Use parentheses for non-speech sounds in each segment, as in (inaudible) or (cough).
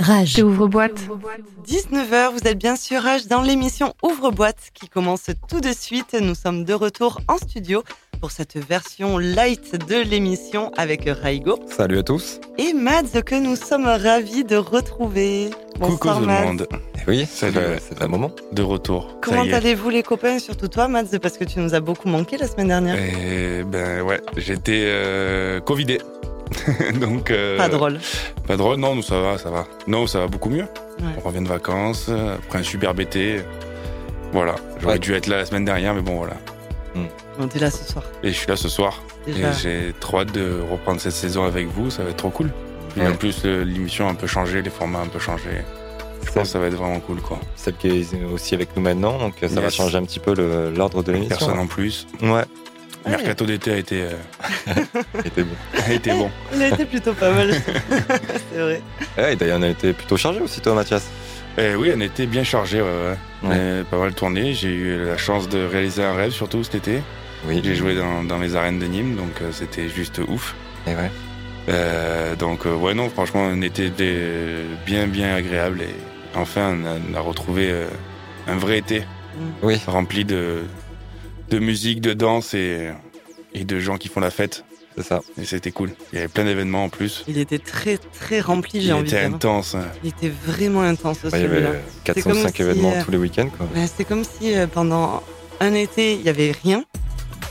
Rage. Ouvre-boîte. 19h, vous êtes bien sûr Rage dans l'émission Ouvre-boîte qui commence tout de suite. Nous sommes de retour en studio pour cette version light de l'émission avec Raigo Salut à tous. et Mads que nous sommes ravis de retrouver. Coucou Bonsoir tout le monde, Eh oui, c'est le- moment. de retour. Comment allez-vous les copains, surtout toi Mads, parce que tu nous as beaucoup manqué la semaine dernière. Eh ben ouais, j'étais euh, covidé. (laughs) Donc euh, Pas drôle. Pas drôle, non, nous ça va, ça va. Non, ça va beaucoup mieux. Ouais. On revient de vacances, après un super BT. Voilà, j'aurais Ouais. dû être là la semaine dernière, mais bon voilà. On est là ce soir. Et je suis là ce soir. Déjà. Et j'ai trop hâte de reprendre cette saison avec vous, ça va être trop cool. Et en plus, l'émission a un peu changé, les formats ont un peu changé. Je pense que ça va être vraiment cool quoi. Celle qui est aussi avec nous maintenant, donc euh, ça va changer un petit peu le- l'ordre de l'émission. Personne en plus. Ouais, Ouais. Mercato d'été a été, euh, (laughs) c'était bon. (laughs) a été bon. Il a été plutôt pas mal. (laughs) C'est vrai. Ouais, et d'ailleurs, on a été plutôt chargé aussi, toi, Mathias. Eh oui, on était bien chargé, ouais, ouais. On Ouais. a pas mal tourné. J'ai eu la chance de réaliser un rêve, surtout cet été. Oui. J'ai joué dans, dans les arènes de Nîmes, donc euh, c'était juste ouf. Et ouais. Euh, donc euh, ouais, non, franchement, un été des- bien, bien agréable. Et enfin, on a, on a retrouvé euh, un vrai été Oui. rempli de, de musique, de danse et, et de gens qui font la fête. C'est ça. Et c'était cool. Il y avait plein d'événements en plus. Il était très très rempli, j'ai Il envie de était dire. intense. hein. Il était vraiment intense Ouais, il y avait 4 C'est comme 5 si, événements euh, tous les week-ends, quoi. Ouais, c'est comme si euh, pendant un été, il y avait rien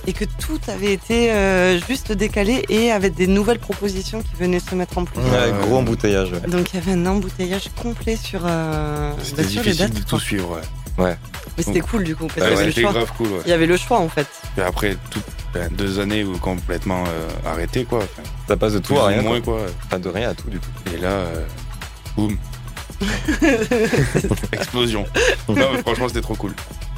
et que tout avait été euh, juste décalé et avec des nouvelles propositions qui venaient se mettre en place. Ouais, gros embouteillage, ouais. Donc il y avait un embouteillage complet sur, euh, C'était bah, sur les difficile dates. de tout suivre. Ouais. Mais c'était cool du coup parce Ouais, c'était grave cool. Ouais. Il y avait le choix en fait. Et après tout, ben, deux années où complètement euh, arrêté quoi. Enfin, Ça passe de tout à rien. moins quoi. quoi. Enfin, de rien à tout, du coup. Et là, euh, boum, (laughs) explosion. non, mais franchement c'était trop cool.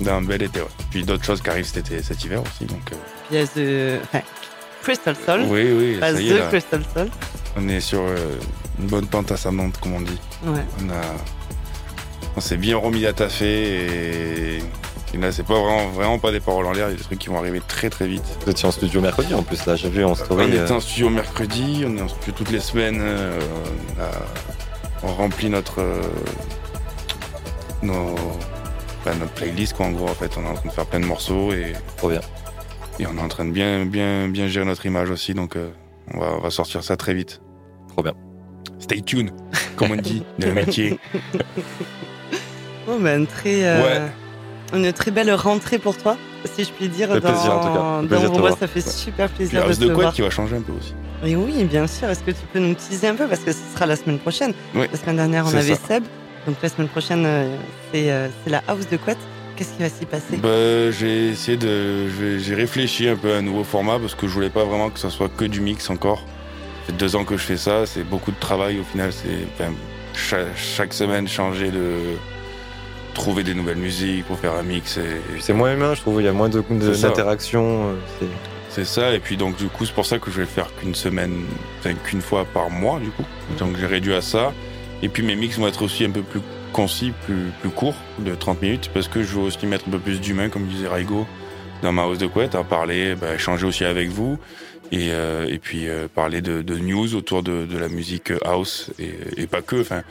Un bel été. Ouais. Puis d'autres choses qui arrivent cet, été, cet hiver aussi. Donc euh, Pièce de enfin, Crystal Soul. oui, oui, Pas ça y est là. Crystal Soul. On est sur euh, une bonne pente ascendante comme on dit. Ouais. On a, on s'est bien remis à taffer et, et là c'est pas vraiment, vraiment pas des paroles en l'air. Il y a des trucs qui vont arriver très très vite. Vous étiez en studio mercredi, en plus, là, j'ai vu en story. On euh, était en studio mercredi, on est en studio toutes les semaines. euh, on, a- on remplit notre, euh, nos, bah, notre playlist, quoi, en gros. En fait, on est en train de faire plein de morceaux et, Trop bien. et on est en train de bien, bien, bien gérer notre image aussi. Donc, euh, on, va, on va sortir ça très vite. Trop bien. Stay tuned, comme on dit, le métier. (laughs) Oh, ben, très, euh, Ouais. Une très belle rentrée pour toi, si je puis dire. Dans, plaisir, en tout cas. dans Plaisir de Ouvre-boîte, voir. ça fait super Puis plaisir la de hausse te de couette voir. qui va changer un peu aussi. Et oui, bien sûr. Est-ce que tu peux nous teaser un peu? Parce que ce sera la semaine prochaine. Oui, La semaine dernière, on avait ça. Seb. Donc la semaine prochaine, euh, c'est euh, c'est la house de couette. Qu'est-ce qui va s'y passer? Bah, j'ai essayé de. j'ai- réfléchi un peu à un nouveau format parce que je voulais pas vraiment que ça soit que du mix encore. Ça fait deux ans que je fais ça, c'est beaucoup de travail au final. C'est enfin, chaque semaine changer de. Trouver des nouvelles musiques pour faire un mix. C'est moins humain, je trouve. Il y a moins de- de- C'est ça. d'interaction. euh, c'est- ça, et puis donc du coup, c'est pour ça que je vais le faire qu'une semaine, enfin qu'une fois par mois du coup. Donc j'ai réduit à ça. Et puis mes mix vont être aussi un peu plus concis, plus, plus courts, de 30 minutes, parce que je veux aussi mettre un peu plus d'humain, comme disait Raigo, dans ma hausse de couette, à parler, bah, échanger aussi avec vous, et, euh, et puis euh, parler de, de news autour de, de la musique house, et, et pas que, enfin,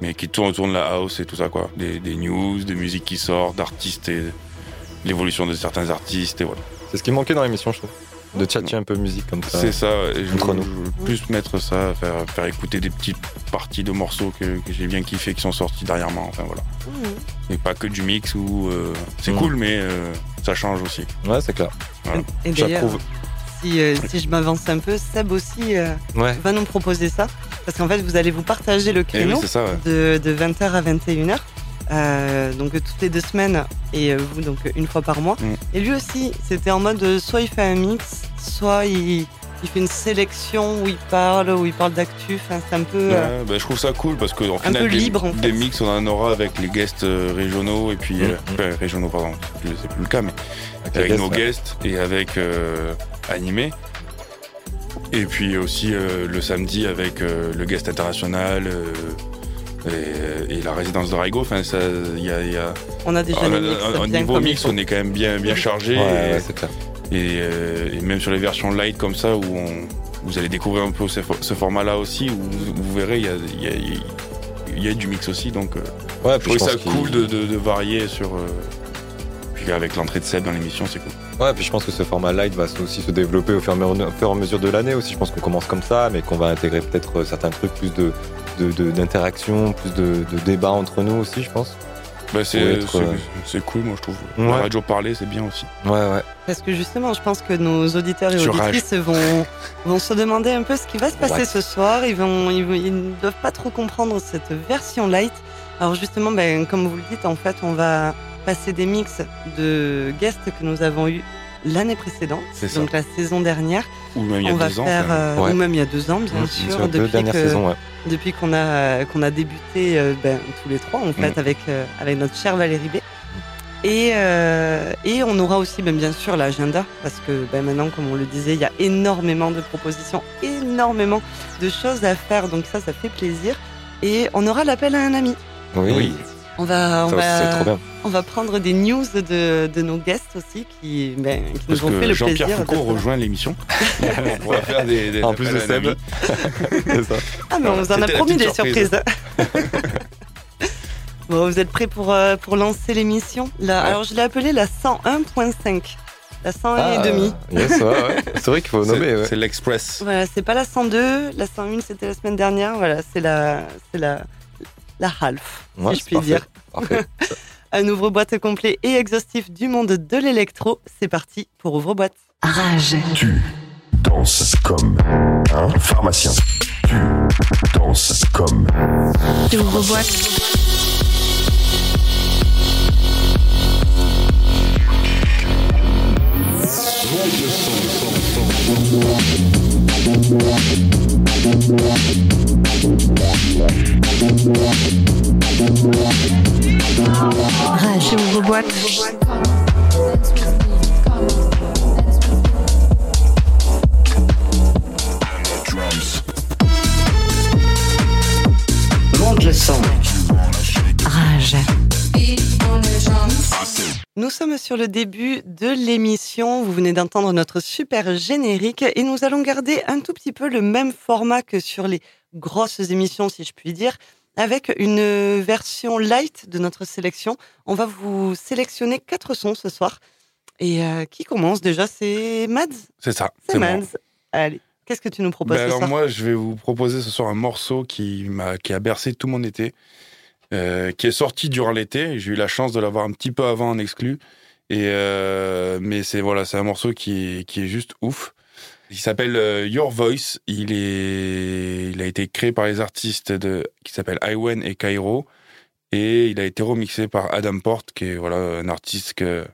mais qui tourne autour de la house et tout ça, quoi. Des, des news, des musiques qui sortent, d'artistes et l'évolution de certains artistes, et voilà. C'est ce qui manquait dans l'émission, je trouve. De tchatcher un peu musique comme ça. C'est ça, et je, Entre je nous. veux plus mettre ça, faire, faire écouter des petites parties de morceaux que, que j'ai bien kiffé qui sont sortis dernièrement, enfin voilà. Mmh. Et pas que du mix où euh, c'est Mhm. cool, mais euh, ça change aussi. Ouais, c'est clair. Voilà. Et d'ailleurs, J'approuve. Si, euh, si je m'avance un peu, Seb aussi euh, Ouais. va nous proposer ça. Parce qu'en fait, vous allez vous partager le oui, créneau c'est ça, ouais. de, de 20h à 21h. Euh, donc toutes les deux semaines et euh, vous donc une fois par mois. Mm. Et lui aussi, c'était en mode euh, soit il fait un mix, soit il, il fait une sélection où il parle, où il parle d'actu. Enfin, c'est un peu. euh, Ouais, bah, je trouve ça cool parce qu'en Un final, peu des, libre, en fait. des mix, on en aura avec les guests régionaux et puis. Enfin, régionaux, pardon, c'est plus, c'est plus le cas, mais avec guests, nos ouais. guests et avec euh, animé. Et puis aussi euh, le samedi avec euh, le guest international euh, et, et la résidence de Raigo. Enfin, ça, il y a, il y a- on a déjà Ah, mix là, au bien niveau mix, on est quand même bien, bien chargé. Ouais, et, ouais, c'est clair. et, euh, et même sur les versions light comme ça, où on, vous allez découvrir un peu ce, ce format-là aussi, où vous, vous verrez, il y a, il y a- il il y a du mix aussi, donc euh, Ouais, je trouvais ça cool de, de- de varier sur. Puis avec l'entrée de Seb dans l'émission, c'est cool. Ouais, puis je pense que ce format light va aussi se développer au fur et à mesure, de l'année aussi. Je pense qu'on commence comme ça, mais qu'on va intégrer peut-être euh, certains trucs, plus de de- de- d'interaction, plus de, de débat entre nous aussi, je pense. Bah, c'est euh, cool, moi je trouve. Ouais. La radio parler, c'est bien aussi. Ouais, ouais. Parce que justement, je pense que nos auditeurs et Sur auditrices vont, vont se demander un peu ce qui va se passer What ce soir. Ils, vont, ils, vont- ils ne doivent pas trop comprendre cette version light. Alors justement, ben, comme vous le dites, en fait, on va passer des mix de guests que nous avons eus l'année précédente, donc la saison dernière. Ou même il y a on va deux ans. faire, euh, Ouais. ou même il y a deux ans, bien Mmh, sûr, depuis dernières que- saisons, ouais. depuis qu'on a qu'on a débuté euh, ben, tous les trois en fait Mm. avec euh, avec notre chère Valérie B. Et, euh, et on aura aussi ben, bien sûr l'agenda parce que ben, maintenant comme on le disait il y a énormément de propositions, énormément de choses à faire donc ça ça fait plaisir et on aura l'appel à un ami. Oui, Oui. On va on ça va on prendre des news de, de nos guests aussi qui ben, qui nous ont fait le Jean-Pierre plaisir. Foucault d'être là. rejoint l'émission. (laughs) on va faire des, des En plus de Seb. ami. (laughs) C'est ça. Ah, mais on vous en a promis des surprises. surprise. (laughs) bon, vous êtes prêts pour, euh, pour lancer l'émission? Ouais. Alors, je l'ai appelée la 101.5. La 101 Ah, et demi. Yes, ouais, ouais. C'est vrai qu'il faut C'est nommer, ouais. c'est l'Express. Voilà, c'est pas la 102, la 101 c'était la semaine dernière. Voilà, c'est la, c'est la, la half, Ouais, si je puis parfait. dire. Parfait. (laughs) Un ouvre-boîte complet et exhaustif du monde de l'électro. C'est parti pour ouvre-boîte. Rage. Tu danses comme un pharmacien. Tu danses comme Ouvre-boîte. Rage. Monte le son. Rage. Nous sommes sur le début de l'émission. Vous venez d'entendre notre super générique et nous allons garder un tout petit peu le même format que sur les grosses émissions, si je puis dire, avec une version light de notre sélection. On va vous sélectionner quatre sons ce soir. Et euh, qui commence déjà? C'est Mads C'est ça. C'est moi. Mads. Allez, qu'est-ce que tu nous proposes Ben ce alors soir? moi, je vais vous proposer ce soir un morceau qui m'a qui a bercé tout mon été, euh, qui est sorti durant l'été. J'ai eu la chance de l'avoir un petit peu avant en exclu, et euh, mais c'est voilà, c'est un morceau qui qui est juste ouf. Il s'appelle euh, Your Voice. Il est il a été créé par les artistes de qui s'appellent Iwen et Cairo, et il a été remixé par Adam Porte, qui est voilà un artiste que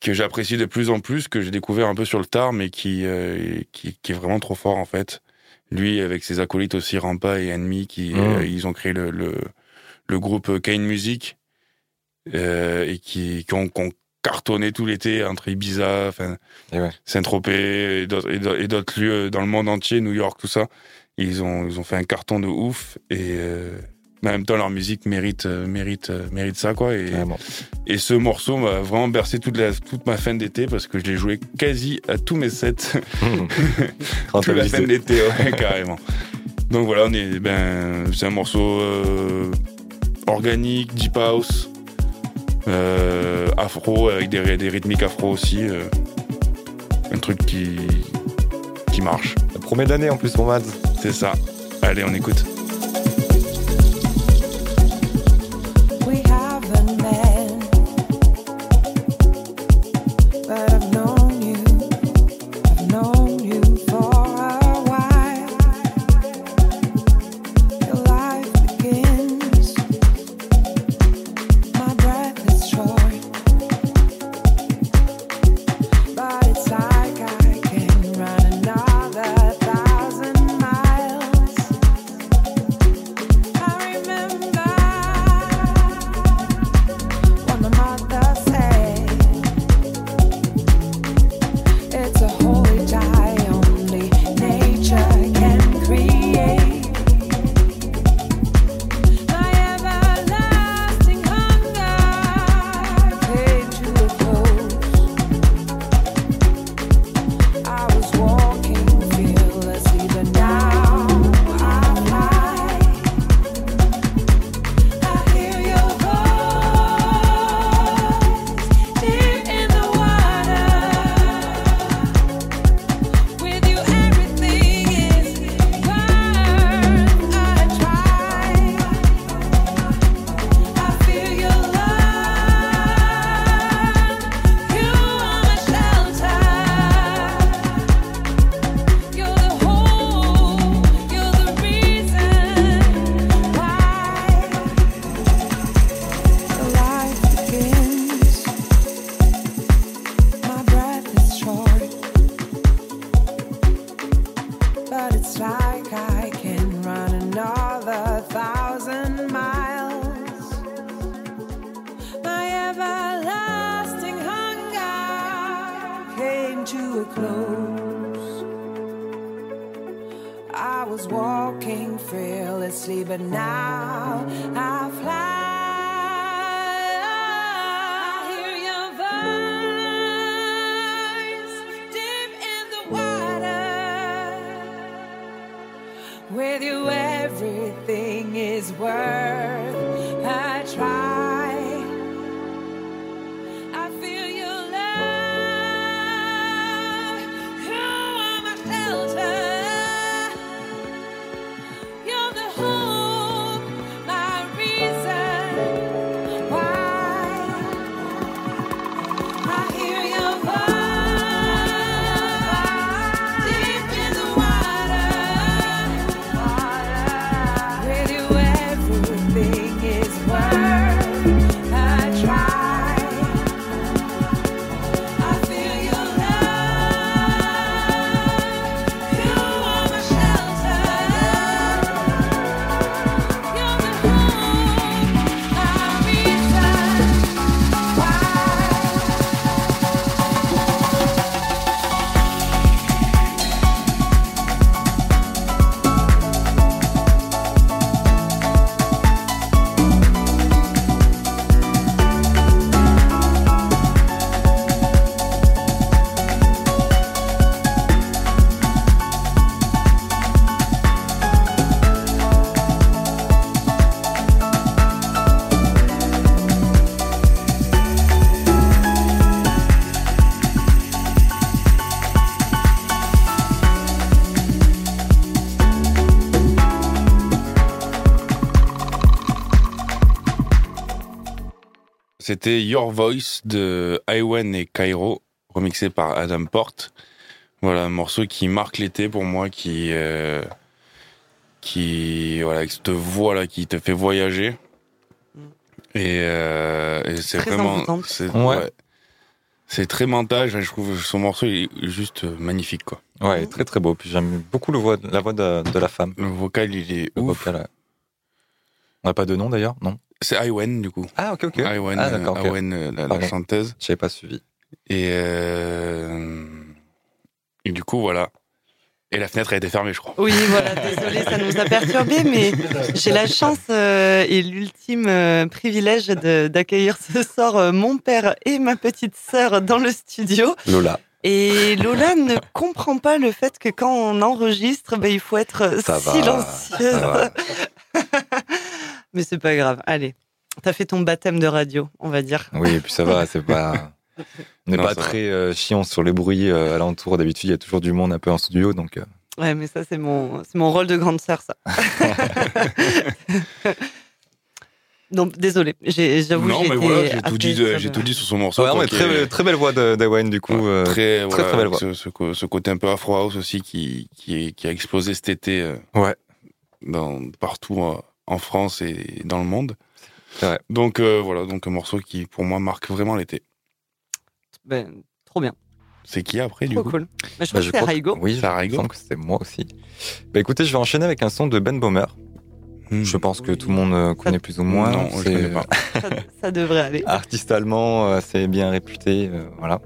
que j'apprécie de plus en plus, que j'ai découvert un peu sur le tard, mais qui, euh, qui, qui est vraiment trop fort en fait. Lui, avec ses acolytes aussi, Rampa et Enemy, qui Mm. euh, ils ont créé le, le, le groupe Kane Music, euh, et qui, qui, ont, qui ont cartonné tout l'été entre Ibiza, ouais. Saint-Tropez et d'autres- lieux dans le monde entier, New York, tout ça. Ils ont, ils ont fait un carton de ouf, et euh, mais en même temps, leur musique mérite, euh, mérite, euh, mérite ça, quoi. Et, et ce morceau m'a vraiment bercé toute, la, toute ma fin d'été parce que je l'ai joué quasi à tous mes sets (laughs) Quand toute la fin d'été, ouais, carrément. Donc voilà, on est, ben, c'est un morceau euh, organique, deep house, afro avec des, des rythmiques afro aussi. euh, un truc qui, qui marche, Ça promet d'année en plus pour Mads. c'est ça. Allez, on écoute. C'était Your Voice de Iwan et Cairo, remixé par Adam Porte. Voilà, un morceau qui marque l'été pour moi, qui, euh, qui, voilà, avec cette voix là, qui te fait voyager. Et, euh, et c'est Très vraiment, c'est, Ouais. ouais. C'est très mental, je trouve son morceau est juste magnifique, quoi. Ouais, très très beau. Puis j'aime beaucoup le voix, la voix de, de la femme. Le vocal, il est Le ouf. vocal, ouais. On n'a pas de nom d'ailleurs, non? C'est Iwan, du coup. Ah ok ok. Iwan, Ah euh, la, la chanteuse. J'avais pas suivi. Et, euh, et du coup, voilà. Et la fenêtre a été fermée, je crois. Oui, voilà, désolé, ça nous a perturbés, mais j'ai la chance euh, et l'ultime euh, privilège de- d'accueillir ce soir euh, mon père et ma petite sœur dans le studio. Lola. Et Lola ne comprend pas le fait que quand on enregistre, ben, il faut être Ça va, silencieuse. ça va. (laughs) mais c'est pas grave. Allez, t'as fait ton baptême de radio, on va dire. Oui, et puis ça va, c'est pas. (laughs) On n'est pas très euh, chiant sur les bruits euh, alentour. D'habitude, il y a toujours du monde un peu en studio, donc. euh, Ouais, mais ça, c'est mon, c'est mon rôle de grande sœur, ça. (laughs) (laughs) Donc, désolé, j'ai- j'avoue non, j'ai mais voilà, j'ai tout dit, de- j'ai tout dit sur son morceau. Ouais, quoi, mais qui très, est- très belle voix de- d'Ewen, du coup. euh, très, très, très belle voix. Ce, ce côté un peu Afro House aussi qui, qui, qui a explosé cet été euh, Ouais. dans, partout euh, en France et dans le monde. C'est vrai. Donc euh, voilà, donc un morceau qui pour moi marque vraiment l'été. Ben, trop bien, C'est qui après du trop coup cool. Mais je Bah, crois que c'est. Oui, C'est que c'était moi aussi. Bah écoutez, je vais enchaîner avec un son de Ben Bomer. Hmm. Je pense que tout le monde euh, connaît plus ou moins. Non, je C'est connais pas. Ça, ça devrait aller. (laughs) Artiste allemand, euh, assez bien réputé, euh, voilà,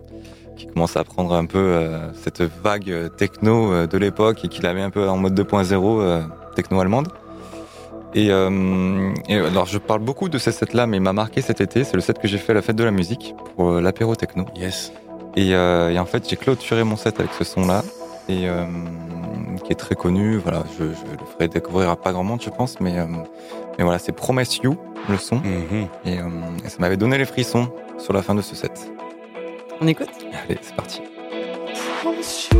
qui commence à prendre un peu euh, cette vague euh, techno euh, de l'époque et qui l'avait un peu en mode 2.0 euh, techno allemande. Et, euh, et alors je parle beaucoup de ces sets là, mais il m'a marqué cet été. C'est le set que j'ai fait à la fête de la musique pour euh, l'apéro techno. Yes. Et, euh, et en fait, j'ai clôturé mon set avec ce son-là, et euh, qui est très connu. Voilà, je, je le ferai découvrir à pas grand monde, je pense, mais, euh, mais voilà, c'est Promise You, le son, Mhm. et, euh, et ça m'avait donné les frissons sur la fin de ce set. On écoute? Allez, c'est parti. Promise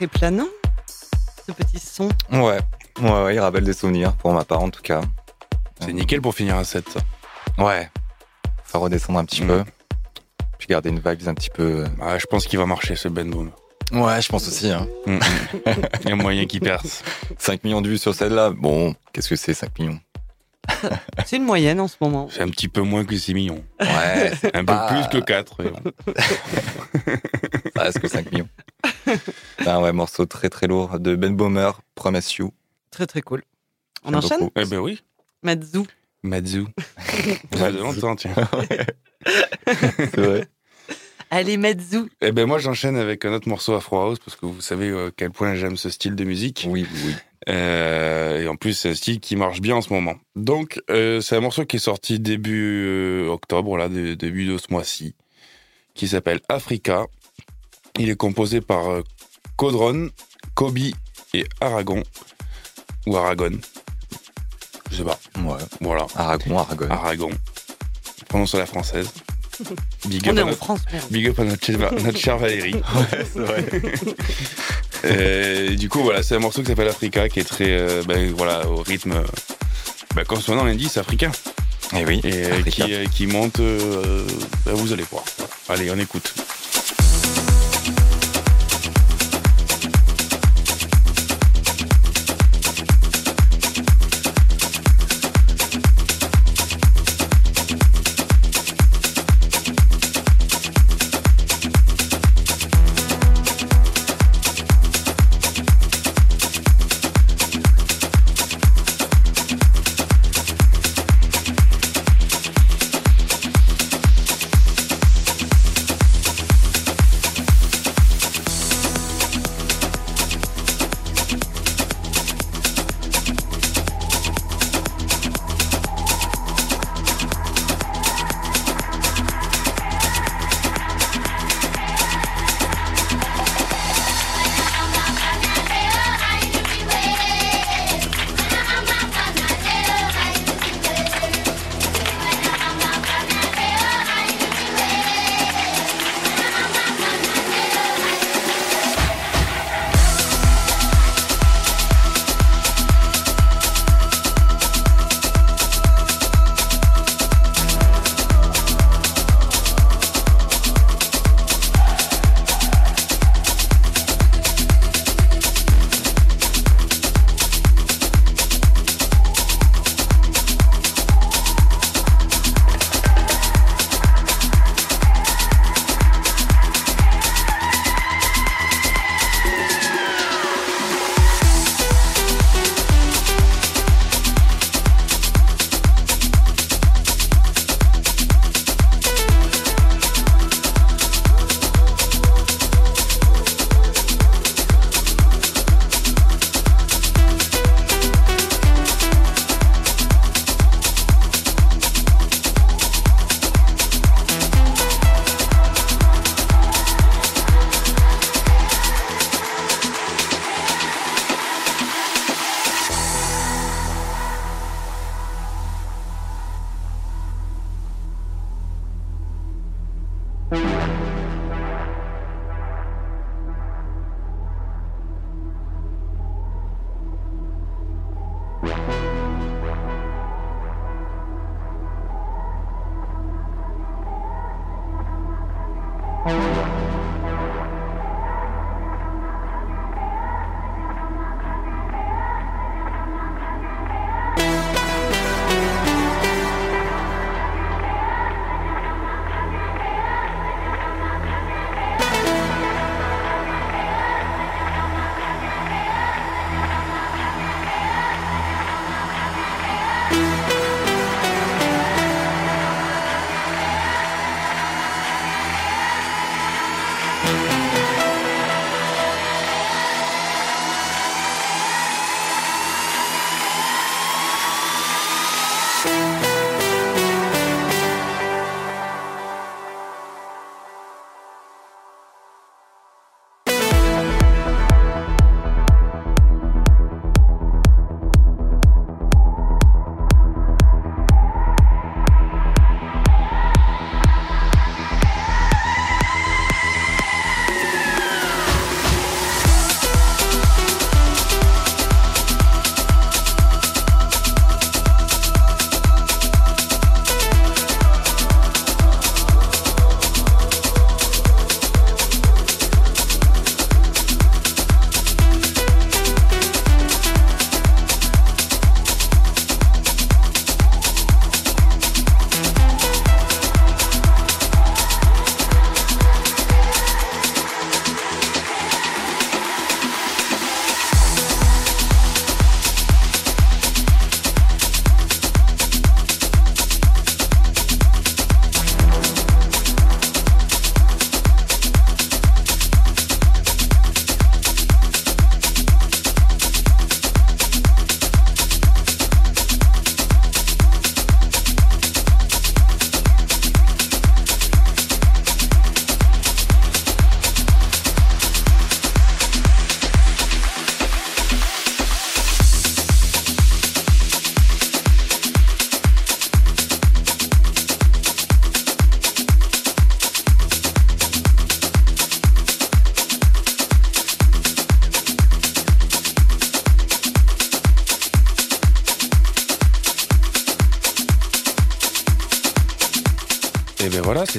très planant, ce petit son. Ouais, ouais, ouais, il rappelle des souvenirs, pour ma part en tout cas. C'est nickel pour finir à 7, ça. Ouais, faire redescendre un petit Mm. peu. Puis garder une vibe un petit peu. Ah, je pense qu'il va marcher, ce Ben Boom. Ouais, je pense aussi. Hein. Mm, mm. Il y a moyen qu'il perce. (laughs) 5 millions de vues sur celle-là, bon, qu'est-ce que c'est 5 millions? (laughs) C'est une moyenne en ce moment. C'est un petit peu moins que 6 millions. Ouais, Un pas- peu plus que 4. Ça reste que 5 millions. Morceau très très lourd de Ben Bomer, Promise You. Très très cool. On enchaîne beaucoup. Eh ben oui. Matsu. Matsu. (laughs) Ça fait longtemps, tiens. (laughs) C'est vrai. Allez, Matsu. Eh ben moi, j'enchaîne avec un autre morceau Afro House parce que vous savez euh, à quel point j'aime ce style de musique. Oui, oui. Euh, et en plus, c'est un style qui marche bien en ce moment. Donc, euh, c'est un morceau qui est sorti début euh, octobre, là, dé- début de ce mois-ci, qui s'appelle Africa. Il est composé par Codron, Kobe et Aragon. Ou Aragon. Je sais pas. Ouais. Voilà. Aragon, Aragon. Aragon. Prononce à la française. Big On up, est à en notre, France, merde. big up à notre, chère- (laughs) notre chère Valérie. Ouais, c'est vrai. Euh, du coup, voilà, c'est un morceau qui s'appelle Africa, qui est très, euh, ben, voilà, au rythme, euh, ben, comme son nom l'indique, c'est africain. Et oui, Et euh, qui, euh, qui monte, euh, ben, vous allez voir. Allez, on écoute.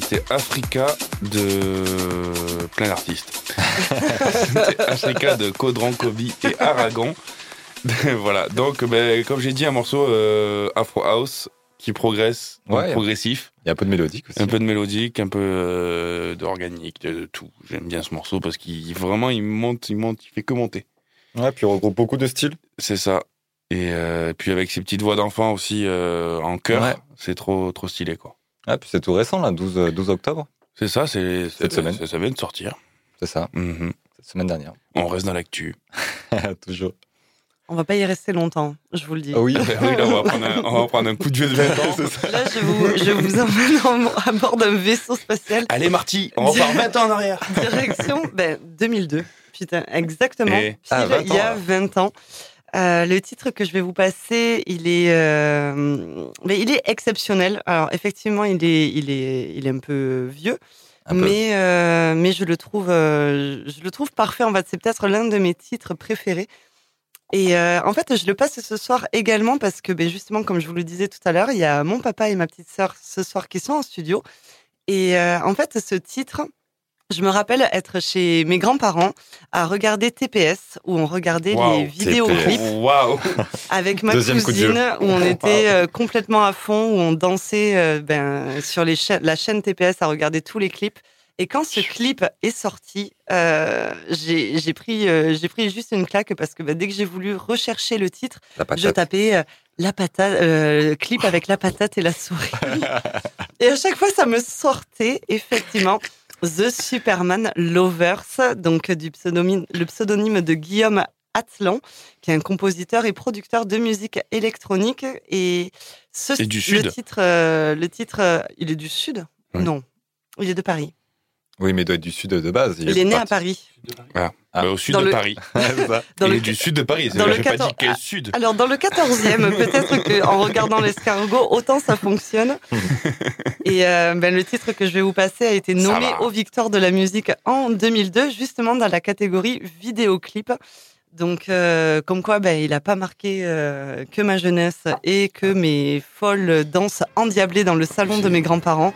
C'était Africa de plein d'artistes. (laughs) c'était Africa de Kodran, Kobe et Aragon. voilà, donc ben, comme j'ai dit, un morceau euh, Afro House qui progresse, donc progressif, Il y a un peu de mélodique aussi. un peu de mélodique, un peu euh, d'organique, de, de tout. J'aime bien ce morceau parce qu'il vraiment il monte, il monte, il fait que monter. Ouais, puis il regroupe beaucoup de styles. C'est ça. Et euh, puis avec ses petites voix d'enfant aussi euh, en chœur, Ouais. c'est trop trop stylé quoi. Ah, puis c'est tout récent, là, 12, euh, 12 octobre. C'est ça, c'est Cette semaine. Ça, ça vient de sortir. C'est ça, Mhm. cette semaine dernière. On reste dans l'actu. (laughs) Toujours. On va pas y rester longtemps, je vous le dis. Ah oui. (laughs) oui, là, on va, prendre un, on va prendre un coup de vieux de 20 ans. (laughs) Là, je vous, je vous emmène en- à bord d'un vaisseau spatial. Allez, Marty, on repart 20 ans en arrière. Direction ben, 2002. Putain, exactement. Et- Pile, Ah, 20 il y a ans. 20 ans. Euh, le titre que je vais vous passer, il est, euh, mais il est exceptionnel. Alors effectivement, il est, il est, il est un peu vieux, Un peu. mais euh, mais je le trouve, je le trouve parfait. En fait, c'est peut-être l'un de mes titres préférés. Et en fait, je le passe ce soir également parce que, ben, justement, comme je vous le disais tout à l'heure, il y a mon papa et ma petite sœur ce soir qui sont en studio. Et en fait, ce titre, je me rappelle être chez mes grands-parents à regarder TPS, où on regardait Waouh, les vidéoclips Waouh. (laughs) avec ma Deuxième cousine, où on était euh, complètement à fond, où on dansait euh, ben, sur les la chaîne TPS à regarder tous les clips. Et quand ce clip est sorti, euh, j'ai pris, euh, juste une claque parce que ben, dès que j'ai voulu rechercher le titre, je tapais euh, la patate, clip avec la patate et la souris. (laughs) et à chaque fois, ça me sortait effectivement The Superman Lovers, donc du pseudonyme, le pseudonyme de Guillaume Atlan, qui est un compositeur et producteur de musique électronique. Et, ce, Et du le Sud. titre, euh, le titre, euh, il est du Sud? Oui. Non, il est de Paris. Oui, mais il doit être du sud de base. Il, est né à Paris. Ah. Bah, au sud Dans de le- Paris. (laughs) Dans Il le est du sud de Paris. dans le J'ai pas 14 dit quel sud. Alors, dans le 14e, (laughs) peut-être qu'en regardant l'escargot, autant ça fonctionne. (laughs) Et euh, ben, le titre que je vais vous passer a été nommé va. au Victor de la musique en 2002, justement dans la catégorie vidéoclip. Donc, euh, comme quoi, ben, il n'a pas marqué euh, que ma jeunesse et que mes folles danses endiablées dans le salon de mes grands-parents.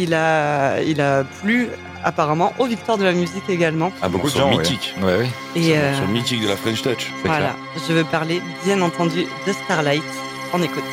Il a, il a plu apparemment au Victor de la musique également. Ah, beaucoup de gens. mythique. Ouais, ouais. Et C'est un euh, mythique de la French Touch. voilà, je veux parler bien entendu de Starlight. On écoute.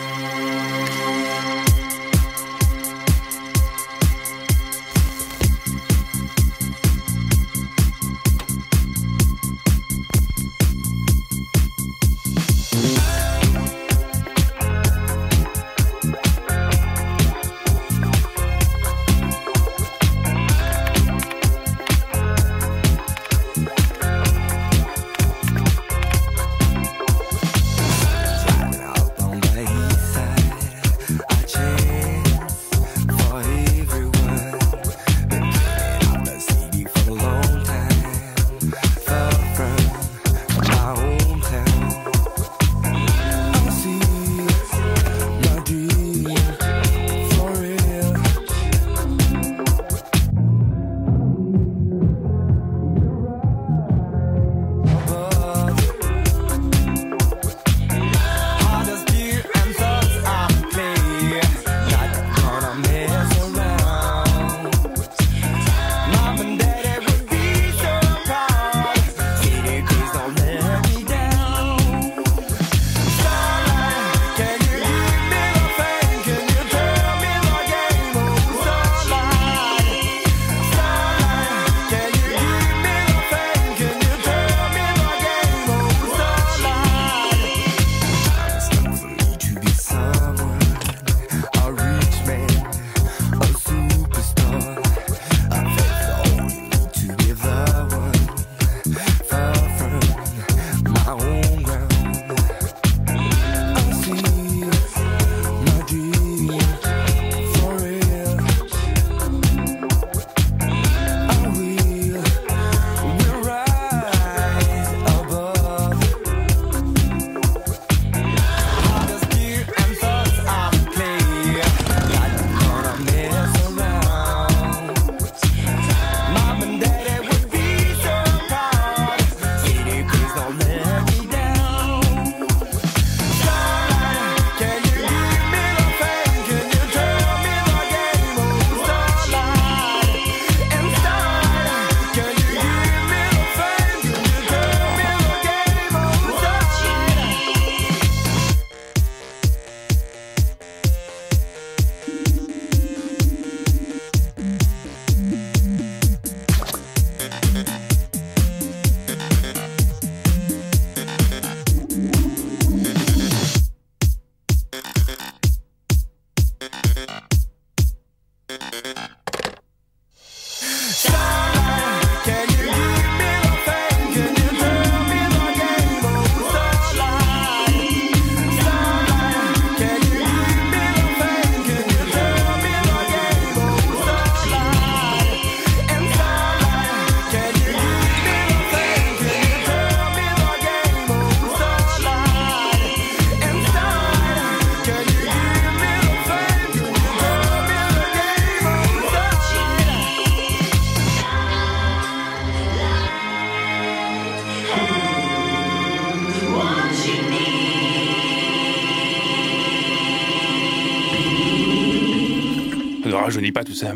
Pas tout ça.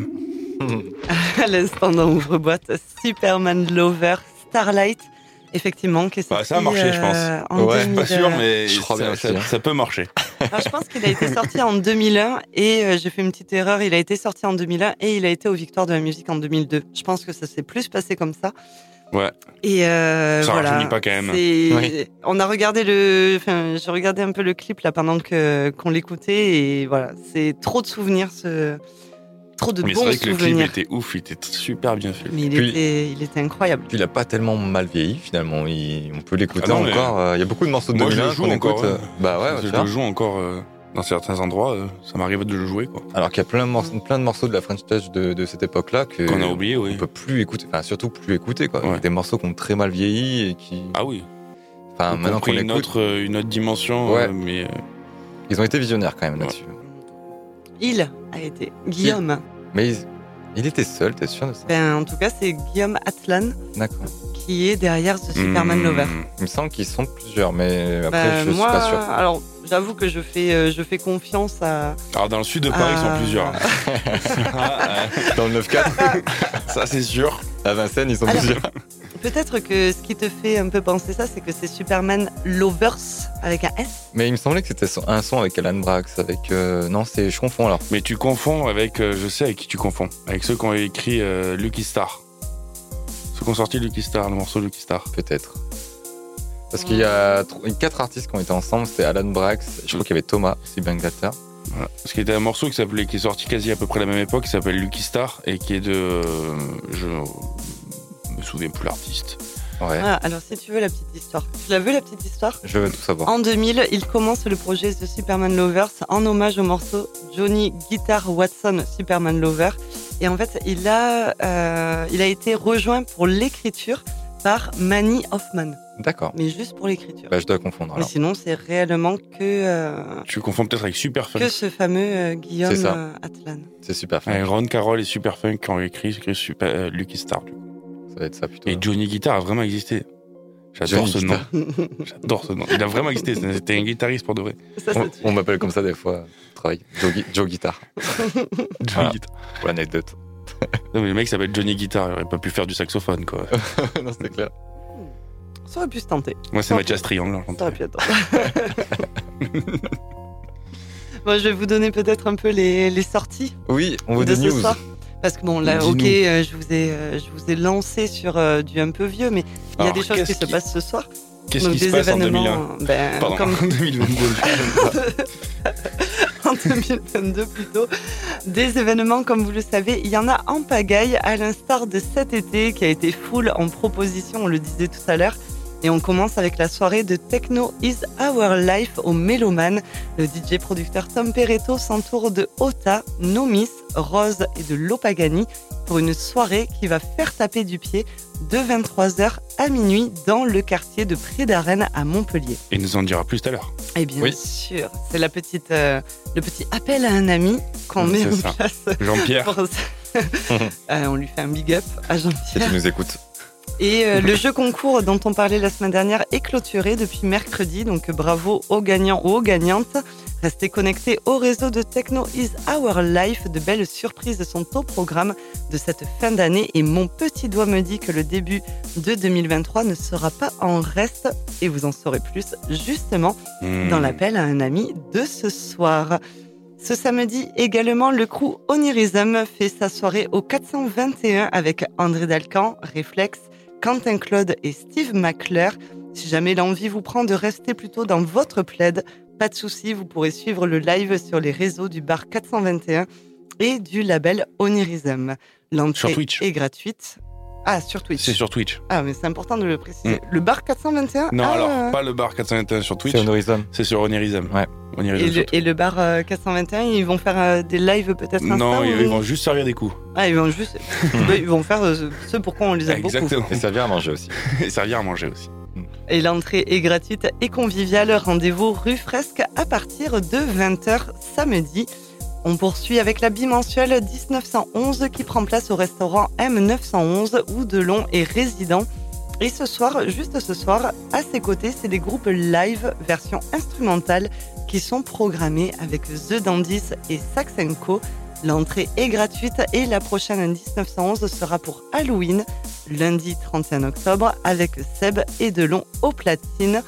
à l'instant dans Ouvre-boîte, Superman Lover, Starlight, effectivement, qui est Bah, sorti ça a marché, je pense. euh, en Ouais, 2000, Pas sûr, mais Je crois ça, bien ça- aussi, hein. ça peut marcher. alors, je pense qu'il a été sorti en 2001 et euh, j'ai fait une petite erreur. Il a été sorti en 2001 et il a été aux Victoires de la musique en 2002. Je pense que ça s'est plus passé comme ça. Ouais. Et euh, Ça voilà. pas quand même. Oui. On a regardé le, enfin, j'ai regardé un peu le clip là pendant que qu'on l'écoutait et voilà, c'est trop de souvenirs, ce... trop de Mais c'est bons vrai que le clip souvenirs. était ouf, il était super bien fait. Mais il Puis- était, il était incroyable. Puis il a pas tellement mal vieilli finalement. Il- on peut l'écouter Ah encore. euh, Il y a beaucoup de morceaux de Moi, je 2001 le joue qu'on encore, écoute. euh, ouais. Bah ouais, je vois. le joue encore euh, dans certains endroits, euh, ça m'arrive de le jouer quoi. Alors qu'il y a plein de morceaux, plein de morceaux de la French Touch de, de cette époque-là que Qu'on a oublié, on oui. peut plus écouter. Enfin, surtout plus écouter quoi. Ouais. Des morceaux qui ont très mal vieilli et qui. Ah oui. Enfin, maintenant qu'on une autre, euh, une autre dimension, Ouais. euh, mais euh, ils ont été visionnaires quand même Ouais. Il a été Guillaume. Mais il, il était seul, t'es sûr de ça? Ben, en tout cas, c'est Guillaume Atlan D'accord. qui est derrière The Superman hmm, Lover. Il me semble qu'ils sont plusieurs, mais après Ben, je moi, suis pas sûr. alors j'avoue que je fais, euh, je fais confiance à. Alors dans le sud de Paris, ils sont plusieurs. Ah, (laughs) (laughs) Dans le 9-4, euh, ça c'est sûr. à Vincennes, ils sont Alors- plusieurs. Peut-être que ce qui te fait un peu penser ça, c'est que c'est Superman Lovers avec un S. Mais il me semblait que c'était un son avec Alan Brax, avec. euh, Non, c'est. Je confonds alors. Mais tu confonds avec, euh, je sais avec qui tu confonds, avec ceux qui ont écrit euh, Lucky Star. Ceux qui ont sorti Lucky Star, le morceau Lucky Star. Peut-être. Parce qu'il y a tr- quatre artistes qui ont été ensemble, c'était Alan Brax, je crois qu'il y avait Thomas, aussi d'Angleterre. Voilà. Parce qu'il y a un morceau qui s'appelait, qui est sorti quasi à peu près à la même époque, qui s'appelle Lucky Star et qui est de, euh, je me souviens plus l'artiste. Ouais, Voilà, alors si tu veux la petite histoire. Tu l'as vu la petite histoire? Je veux tout savoir. En 2000, il commence le projet The Superman Lovers en hommage au morceau Johnny Guitar Watson Superman Lover. Et en fait, il a, euh, il a été rejoint pour l'écriture par Manny Hoffman. D'accord. Mais juste pour l'écriture. Bah, je dois confondre Mais alors. sinon, c'est réellement que, euh, Tu confonds peut-être avec Superfunk. que ce fameux euh, Guillaume euh, Atlan. C'est super fun. Ouais, Ron Carroll et Superfunk qui ont écrit, écrit Super, euh, Lucky Star. du coup. Ça va être ça plutôt. Et Johnny Guitar a vraiment existé. J'adore ce nom. (laughs) J'adore ce nom. Il a vraiment existé. C'était un guitariste pour de vrai. Ça, On, m'appelle comme ça des fois travail. Joe, Joe Guitar, (laughs) Johnny Voilà. Guitar. pour l'anecdote. Non, mais le mec s'appelle Johnny Guitar. Il aurait pas pu faire du saxophone, quoi. (laughs) non, c'est clair. Ça aurait pu se tenter. Moi, c'est Ça Mathias Triangle. Ça aurait pu être. Bon, je vais vous donner peut-être un peu les, les sorties Oui, on veut de des ce news. soir. Parce que bon, là, Dis-nous. ok, euh, je vous ai, euh, je vous ai lancé sur euh, du un peu vieux, mais il y a Alors, des choses qui qu'est-ce se qui- passent ce soir. Qu'est-ce Donc qui se des passe en événements, 2001 ben, Pardon, comme (laughs) en 2022. (laughs) en 2022 plutôt. Des événements, comme vous le savez, il y en a en pagaille, à l'instar de cet été qui a été full en proposition, on le disait tout à l'heure. Et on commence avec la soirée de Techno is Our Life au Méloman. Le DJ producteur Tom Peretto s'entoure de Ota, Nomis, Rose et de Lopagani pour une soirée qui va faire taper du pied de 23h à minuit dans le quartier de Pré-d'Arène à Montpellier. Et il nous en dira plus tout à l'heure. Et bien Oui. sûr, c'est la petite, euh, le petit appel à un ami qu'on met en ça. place. Jean-Pierre. (laughs) Euh, on lui fait un big up à Si Jean-Pierre. tu nous écoutes. Et euh, le jeu concours dont on parlait la semaine dernière est clôturé depuis mercredi. Donc bravo aux gagnants ou aux gagnantes. Restez connectés au réseau de Techno is Our Life. De belles surprises sont au programme de cette fin d'année. Et mon petit doigt me dit que le début de 2023 ne sera pas en reste. Et vous en saurez plus justement Hmm. dans l'appel à un ami de ce soir. Ce samedi également, le crew Onirism fait sa soirée au 421 avec André Dalcan, Reflex, Quentin Claude et Steve McClure. Si jamais l'envie vous prend de rester plutôt dans votre plaid, pas de souci, vous pourrez suivre le live sur les réseaux du bar 421 et du label Onirism. L'entrée est gratuite. Ah, sur Twitch. C'est sur Twitch. Ah, mais c'est important de le préciser. Mm. Le bar 421 Non, ah, alors, pas le bar 421 sur Twitch. C'est Honorism. C'est sur Onirism. Ouais. Onirism Et sur le, et le bar euh, 421, ils vont faire euh, des lives peut-être Non, ou- ils ils vont juste servir des coups. Ah, ils vont juste... (laughs) bah, ils vont faire euh, ce pourquoi on les aime beaucoup. Exactement. Et ça vient à manger aussi. (laughs) Et servir à manger aussi. Et l'entrée est gratuite et conviviale. Rendez-vous rue Fresque à partir de 20h samedi. On poursuit avec la bimensuelle 1911 qui prend place au restaurant M911 où Delon est résident. Et ce soir, juste ce soir, à ses côtés, c'est des groupes live version instrumentale qui sont programmés avec The Dandis et Saxenco. L'entrée est gratuite et la prochaine un 1911 sera pour Halloween, lundi 31 octobre, avec Seb et Delon au platine.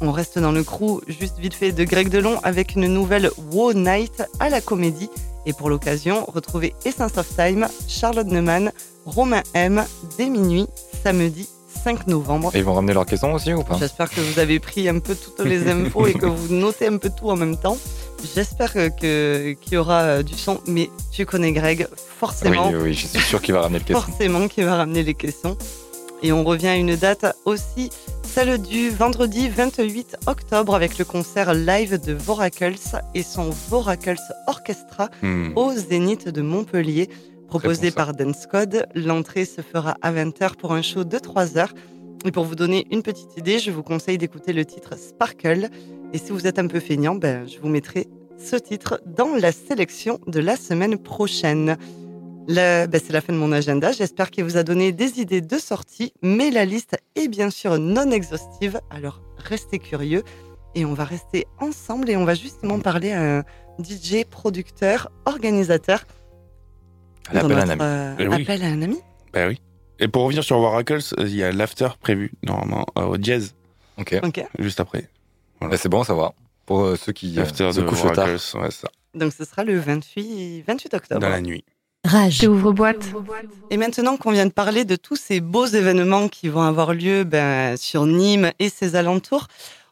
On reste dans le crew juste vite fait de Greg Delon avec une nouvelle Wow Night à la comédie. Et pour l'occasion, retrouvez Essence of Time, Charlotte Neumann, Romain M, dès minuit, samedi 5 novembre. Et ils vont ramener leur caisson aussi ou pas? J'espère que vous avez pris un peu toutes les infos et que vous notez un peu tout en même temps. J'espère qu'il y aura euh, du son, mais tu connais Greg, Oui, forcément, oui, je suis sûr qu'il va ramener le caisson. forcément qu'il va ramener les caissons. Et on revient à une date aussi, celle du vendredi 28 octobre avec le concert live de Voracles et son Voracles Orchestra Hmm. au Zénith de Montpellier. Proposé par Dance Code, l'entrée se fera à 20h pour un show de 3 heures. Et pour vous donner une petite idée, je vous conseille d'écouter le titre Sparkle. Et si vous êtes un peu feignant, ben, je vous mettrai ce titre dans la sélection de la semaine prochaine. Le- ben, c'est la fin de mon agenda. J'espère qu'il vous a donné des idées de sortie, mais la liste est bien sûr non exhaustive. Alors restez curieux et on va rester ensemble et on va justement parler à un DJ, producteur, organisateur. Appelle dans un ami. euh, Eh oui. appel à un ami. Ben oui. Et pour revenir sur Waracles, euh, il y a l'after prévu, normalement, euh, au jazz, Ok. Juste après. Bah, c'est bon à savoir. Pour euh, ceux qui euh, L'after se de couchent tard. Ouais, ça, Donc ce sera le 28, 28 octobre. dans la nuit. Rage. J'ouvre boîte. Et maintenant qu'on vient de parler de tous ces beaux événements qui vont avoir lieu ben, sur Nîmes et ses alentours,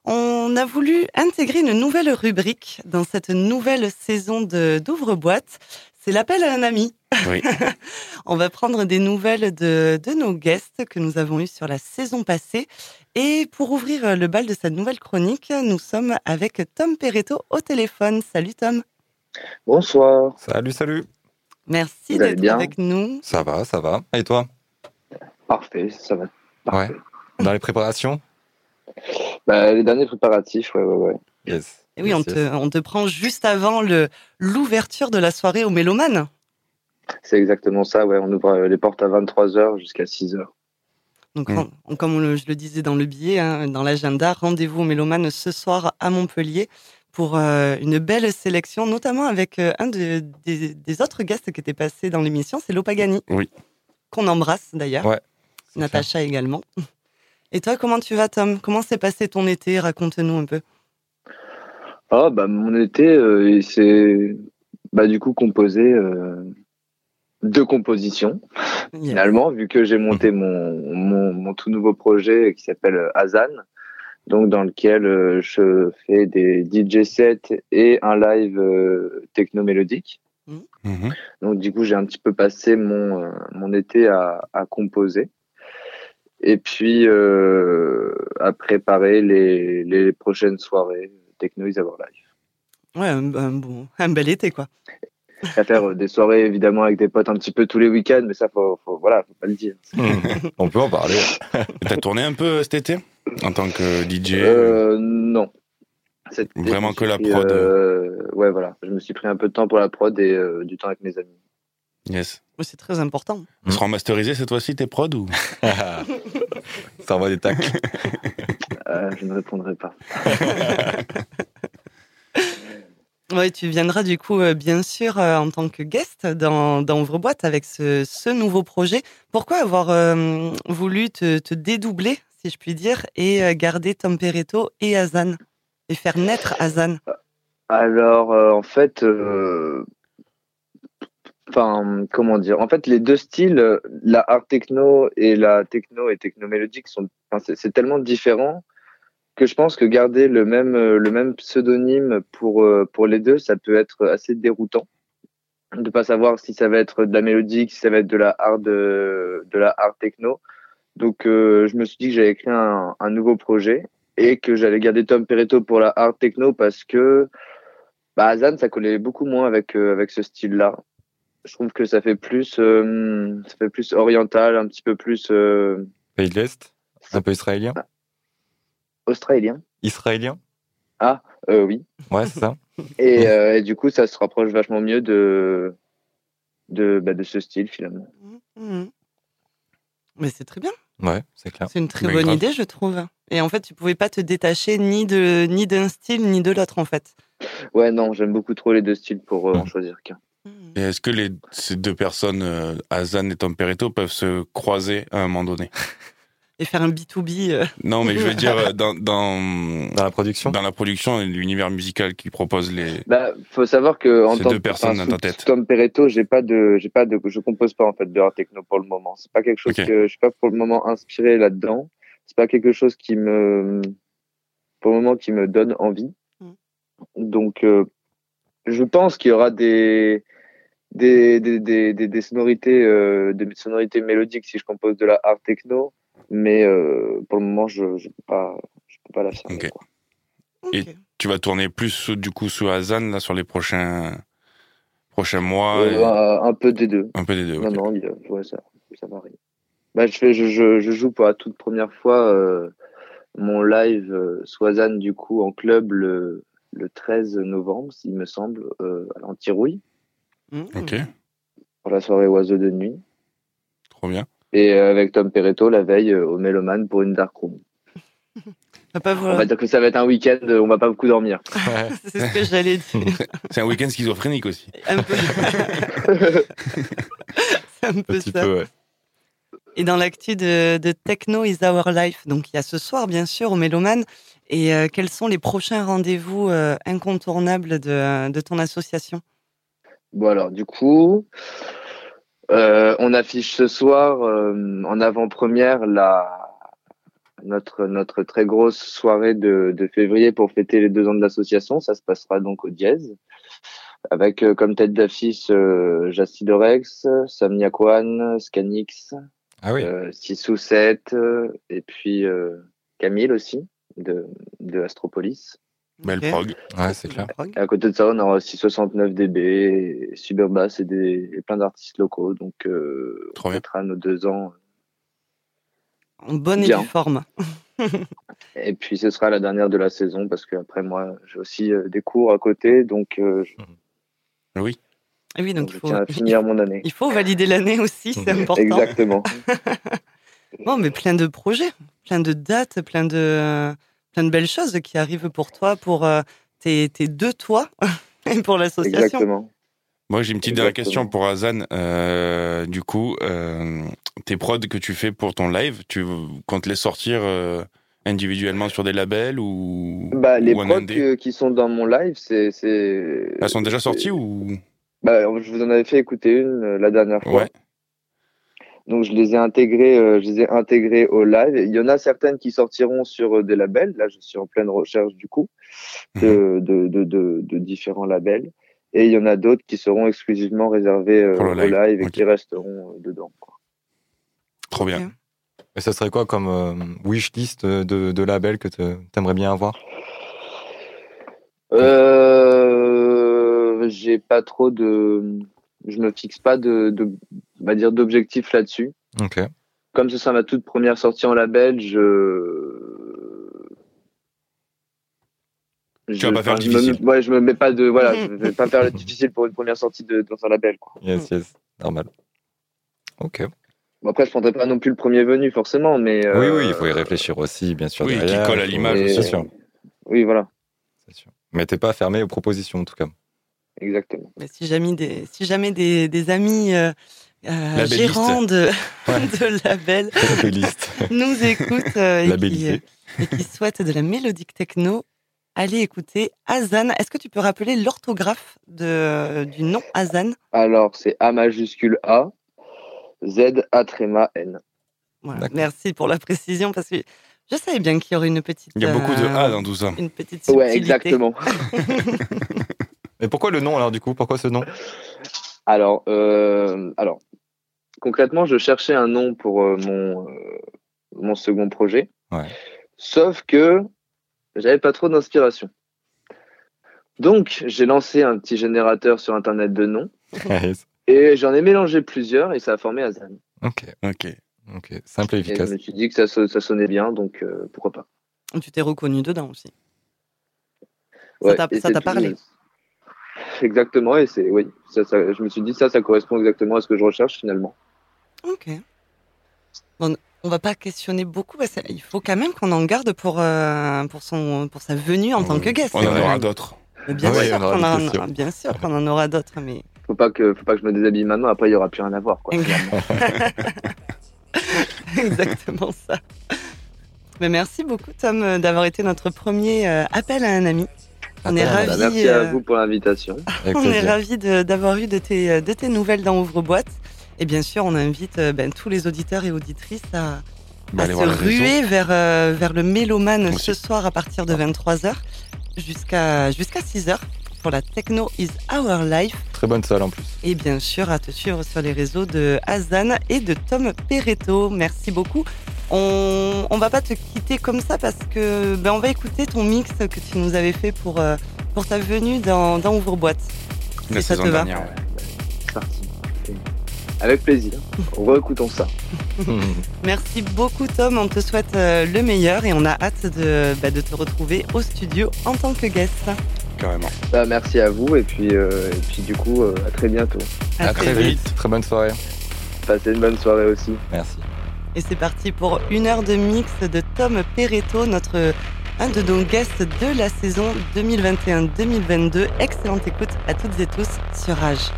on a voulu intégrer une nouvelle rubrique dans cette nouvelle saison de- d'ouvre-boîte. C'est l'appel à un ami. Oui. (laughs) on va prendre des nouvelles de, de nos guests que nous avons eus sur la saison passée. Et pour ouvrir le bal de cette nouvelle chronique, nous sommes avec Tom Perretto au téléphone. Salut Tom. Bonsoir. Salut, salut. Merci d'être avec nous. Ça va, ça va. Et toi? Parfait, ça va. Parfait. Dans les préparations? Bah, les derniers préparatifs, ouais, ouais, ouais. Yes. Et oui, on Yes, te, yes. on te prend juste avant le l'ouverture de la soirée au Méloman. C'est exactement ça, ouais. On ouvre euh, les portes à 23h jusqu'à 6h. Donc, Mm. comme on le- je le disais dans le billet, hein, dans l'agenda, rendez-vous au Méloman ce soir à Montpellier pour euh, une belle sélection, notamment avec euh, un de- des, des autres guests qui étaient passés dans l'émission, c'est Lopagani. Oui. Qu'on embrasse d'ailleurs. Ouais. Natacha également. Et toi, comment tu vas, Tom? Comment s'est passé ton été? Raconte-nous un peu. Ah, bah, mon été, euh, il s'est, bah, du coup, composé euh, de compositions, Yes. finalement, vu que j'ai monté mon, mon, mon tout nouveau projet qui s'appelle euh, Azan, donc dans lequel euh, je fais des DJ sets et un live euh, techno-mélodique. Mhm. Donc du coup, j'ai un petit peu passé mon, euh, mon été à, à composer. Et puis euh, à préparer les, les prochaines soirées Techno Is Our Life. Ouais, un, un bon, un bel été, quoi. À faire euh, des soirées évidemment avec des potes un petit peu tous les week-ends, mais ça faut, faut voilà, faut pas le dire. (laughs) On peut en parler. (laughs) T'as tourné un peu cet été? En tant que DJ Euh, non. Vraiment que la pris, prod. euh, ouais voilà, je me suis pris un peu de temps pour la prod et euh, du temps avec mes amis. Yes. Ouais, C'est très important. Ils seront masterisés cette fois-ci tes prods ou? (laughs) Ça envoie des tacles. (laughs) Euh, je ne répondrai pas. (laughs) Oui, tu viendras du coup, euh, bien sûr, euh, en tant que guest dans, dans Ouvre-Boîte avec ce, ce nouveau projet. Pourquoi avoir euh, voulu te, te dédoubler, si je puis dire, et euh, garder Tom Perretto et Azan Et faire naître Azan Alors, euh, en fait, euh, enfin, comment dire En fait, les deux styles, euh, la art techno et la techno et techno mélodique sont, c'est, tellement différent que je pense que garder le même euh, le même pseudonyme pour euh, pour les deux, ça peut être assez déroutant de pas savoir si ça va être de la mélodique, si ça va être de la art de, de la art techno. Donc, euh, je me suis dit que j'allais créer un, un nouveau projet et que j'allais garder Tom Perretto pour la art techno parce que bah, Azan, ça collait beaucoup moins avec, euh, avec ce style-là. Je trouve que ça fait plus, euh, ça fait plus oriental, un petit peu plus euh, Pays de l'Est? Un peu israélien? Australien. Israélien? Euh, oui. Ouais, c'est ça. (laughs) Et, euh, et du coup, ça se rapproche vachement mieux de, de, bah, de ce style finalement. Mhm. Mais c'est très bien. Ouais, c'est clair. C'est une très Mais bonne grave. idée, je trouve. Et en fait, tu pouvais pas te détacher ni de ni d'un style ni de l'autre, en fait. Ouais, non, j'aime beaucoup trop les deux styles pour euh, en Mhm. choisir qu'un. Mhm. Et est-ce que les, ces deux personnes, euh, Azan et Tom Peretto, peuvent se croiser à un moment donné? (laughs) Et faire un B2B. euh, Non, mais je veux dire, euh, dans, dans, Dans la production dans la production et l'univers musical qu'ils proposent les. Bah, faut savoir que en tant deux que personnes enfin, dans ta tête. Tom Peretto, j'ai pas de, j'ai pas de, je compose pas en fait de art techno pour le moment. C'est pas quelque chose que je suis pas pour le moment inspiré là-dedans. C'est pas quelque chose qui me, pour le moment, qui me donne envie. Mm. Donc, euh, je pense qu'il y aura des, des, des, des, des, des sonorités, euh, des sonorités mélodiques si je compose de la art techno, mais euh, pour le moment, je, je peux pas, je peux pas l'affirmer. Et- Tu vas tourner plus sous- du coup sous Azan là sur les prochains prochains mois, Euh, et un- un peu des deux. un peu des deux. Non, non, il y a- ouais, ça, ça varie. Bah, je, fais, je, je, je joue pour la toute première fois euh, mon live euh, Soisane, du coup, en club le, le 13 novembre, il me semble, euh, à l'Antirouille, Mhm. Ok, pour la soirée Oiseau de nuit. trop bien. Et euh, avec Tom Peretto, la veille, euh, au Méloman pour une dark room. On va pas On va dire que ça va être un week-end, euh, on va pas beaucoup dormir. (laughs) C'est ce que j'allais dire. (laughs) C'est un week-end schizophrénique aussi. Un peu. (laughs) C'est un peu ça. peu, ouais. Et dans l'actu de, de Techno is Our Life, donc il y a ce soir bien sûr au Méloman. Et euh, quels sont les prochains rendez-vous euh, incontournables de, de ton association? Bon alors du coup, euh, on affiche ce soir euh, en avant-première la notre notre très grosse soirée de, de février pour fêter les deux ans de l'association. Ça se passera donc au Dièse avec euh, comme tête d'affiche euh, Jacidorex, Samnia Kwan, Scanix, Ah oui. euh, 6 ou 7 euh, et puis euh, Camille aussi de de Astropolis. Belle Ok. prog. Ouais, c'est clair. Et à côté de ça, on aura aussi 69 dB, et Superbass et, des, et plein d'artistes locaux. Donc, euh, Trop on fêtera nos deux ans. En bonne et forme. (laughs) Et puis, ce sera la dernière de la saison parce qu'après, moi, j'ai aussi euh, des cours à côté. Donc, euh, je, Oui. Et oui, donc je il faut, tiens à (laughs) finir mon année. il faut valider l'année aussi, c'est important. Exactement. (laughs) Bon, mais plein de projets, plein de dates, plein de, euh, plein de belles choses qui arrivent pour toi, pour euh, tes, tes deux toits (laughs) et pour l'association. Exactement. Moi, j'ai une petite dernière question pour Azan. Euh, du coup, euh, tes prods que tu fais pour ton live, tu comptes les sortir euh, individuellement sur des labels ou Bah, les ou prods que- qui sont dans mon live, c'est. Elles sont déjà sorties ou Bah, je vous en avais fait écouter une euh, la dernière fois. Ouais. Donc je les ai intégrés, euh, je les ai intégrés au live. Il y en a certaines qui sortiront sur euh, des labels. Là, je suis en pleine recherche du coup de, de, de, de, de différents labels. Et il y en a d'autres qui seront exclusivement réservés euh, au live, live et qui resteront euh, dedans. quoi. Trop bien. Et ça serait quoi comme euh, wishlist de, de labels que tu aimerais bien avoir? Euh, j'ai pas trop de, je me fixe pas de, de on va dire d'objectifs là-dessus. Comme ce sera ma toute première sortie en label, je Tu vas pas faire le me- difficile. ouais, je me mets pas de voilà, (laughs) je vais pas faire le difficile pour une première sortie de, dans un label. Quoi. Yes, yes. Normal. Ok. Bon, après, je prendrai pas non plus le premier venu forcément, mais Oui, euh, oui, il faut y réfléchir aussi, bien sûr. Oui, qui derrière, colle à l'image. C'est sûr. Oui, voilà, c'est sûr. Mais t'es pas fermé aux propositions, en tout cas. Exactement. Mais si jamais des, si jamais des, des amis euh, euh, gérants de, (laughs) Ouais. de labels (laughs) nous écoutent euh, et, qui, Labellisé. et qui souhaitent de la mélodique techno, allez écouter Azan. Est-ce que tu peux rappeler l'orthographe du nom Azan Alors, c'est A majuscule A, Z A tréma N. Voilà. Merci pour la précision parce que je savais bien qu'il y aurait une petite. Il y a beaucoup de euh, A dans tout ça. Une petite subtilité. Ouais, exactement. (laughs) Et pourquoi le nom, alors, du coup? Pourquoi ce nom? Alors, euh, alors, concrètement, je cherchais un nom pour euh, mon, euh, mon second projet. Ouais. Sauf que j'avais pas trop d'inspiration. Donc, j'ai lancé un petit générateur sur Internet de noms Yes. et j'en ai mélangé plusieurs et ça a formé Azan. Ok, Ok. ok. Simple et Et je efficace. me suis dit que ça, ça sonnait bien, donc euh, pourquoi pas. Tu t'es reconnu dedans aussi. Ça Ouais, t'a- ça parlé. (laughs) Exactement, et c'est oui, ça, ça- je me suis dit ça, ça correspond exactement à ce que je recherche finalement. Ok. Bon, on va pas questionner beaucoup. parce qu'il faut quand même qu'on en garde pour, euh, pour, son, pour sa venue en tant que guest. On en aura d'autres. Bien, sûr qu'on en, bien sûr qu'on en aura d'autres, mais faut pas que, faut pas que je me déshabille maintenant. Après, il y aura plus rien à voir. Quoi. (laughs) Exactement ça. Mais merci beaucoup, Tom, d'avoir été notre premier euh, appel à un ami. On est ravis. merci à euh, vous pour l'invitation. (laughs) On est ravis d'avoir eu de tes, de tes nouvelles dans Ouvre-Boîte. Et bien sûr, on invite euh, ben, tous les auditeurs et auditrices à, Bah, à se ruer vers, euh, vers le Mélomane Aussi. ce soir à partir de 23h jusqu'à jusqu'à 6h pour la Techno is Our Life. Très bonne salle en plus. Et bien sûr, à te suivre sur les réseaux de Hazan et de Tom Perretto. Merci beaucoup. On, on va pas te quitter comme ça parce que ben, on va écouter ton mix que tu nous avais fait pour, euh, pour ta venue dans, dans Ouvre-Boîte. La si ça te va. ouais. C'est parti. Avec plaisir. Réécoutons ça. (laughs) Merci beaucoup Tom, on te souhaite euh, le meilleur et on a hâte de, bah, de te retrouver au studio en tant que guest. Carrément. Bah, merci à vous et puis, euh, et puis du coup, euh, à très bientôt. à très vite. Très bonne soirée. Passez une bonne soirée aussi. Merci. Et c'est parti pour une heure de mix de Tom Perretto, notre un de nos guests de la saison 2021-2022. Excellente écoute à toutes et tous sur Rage.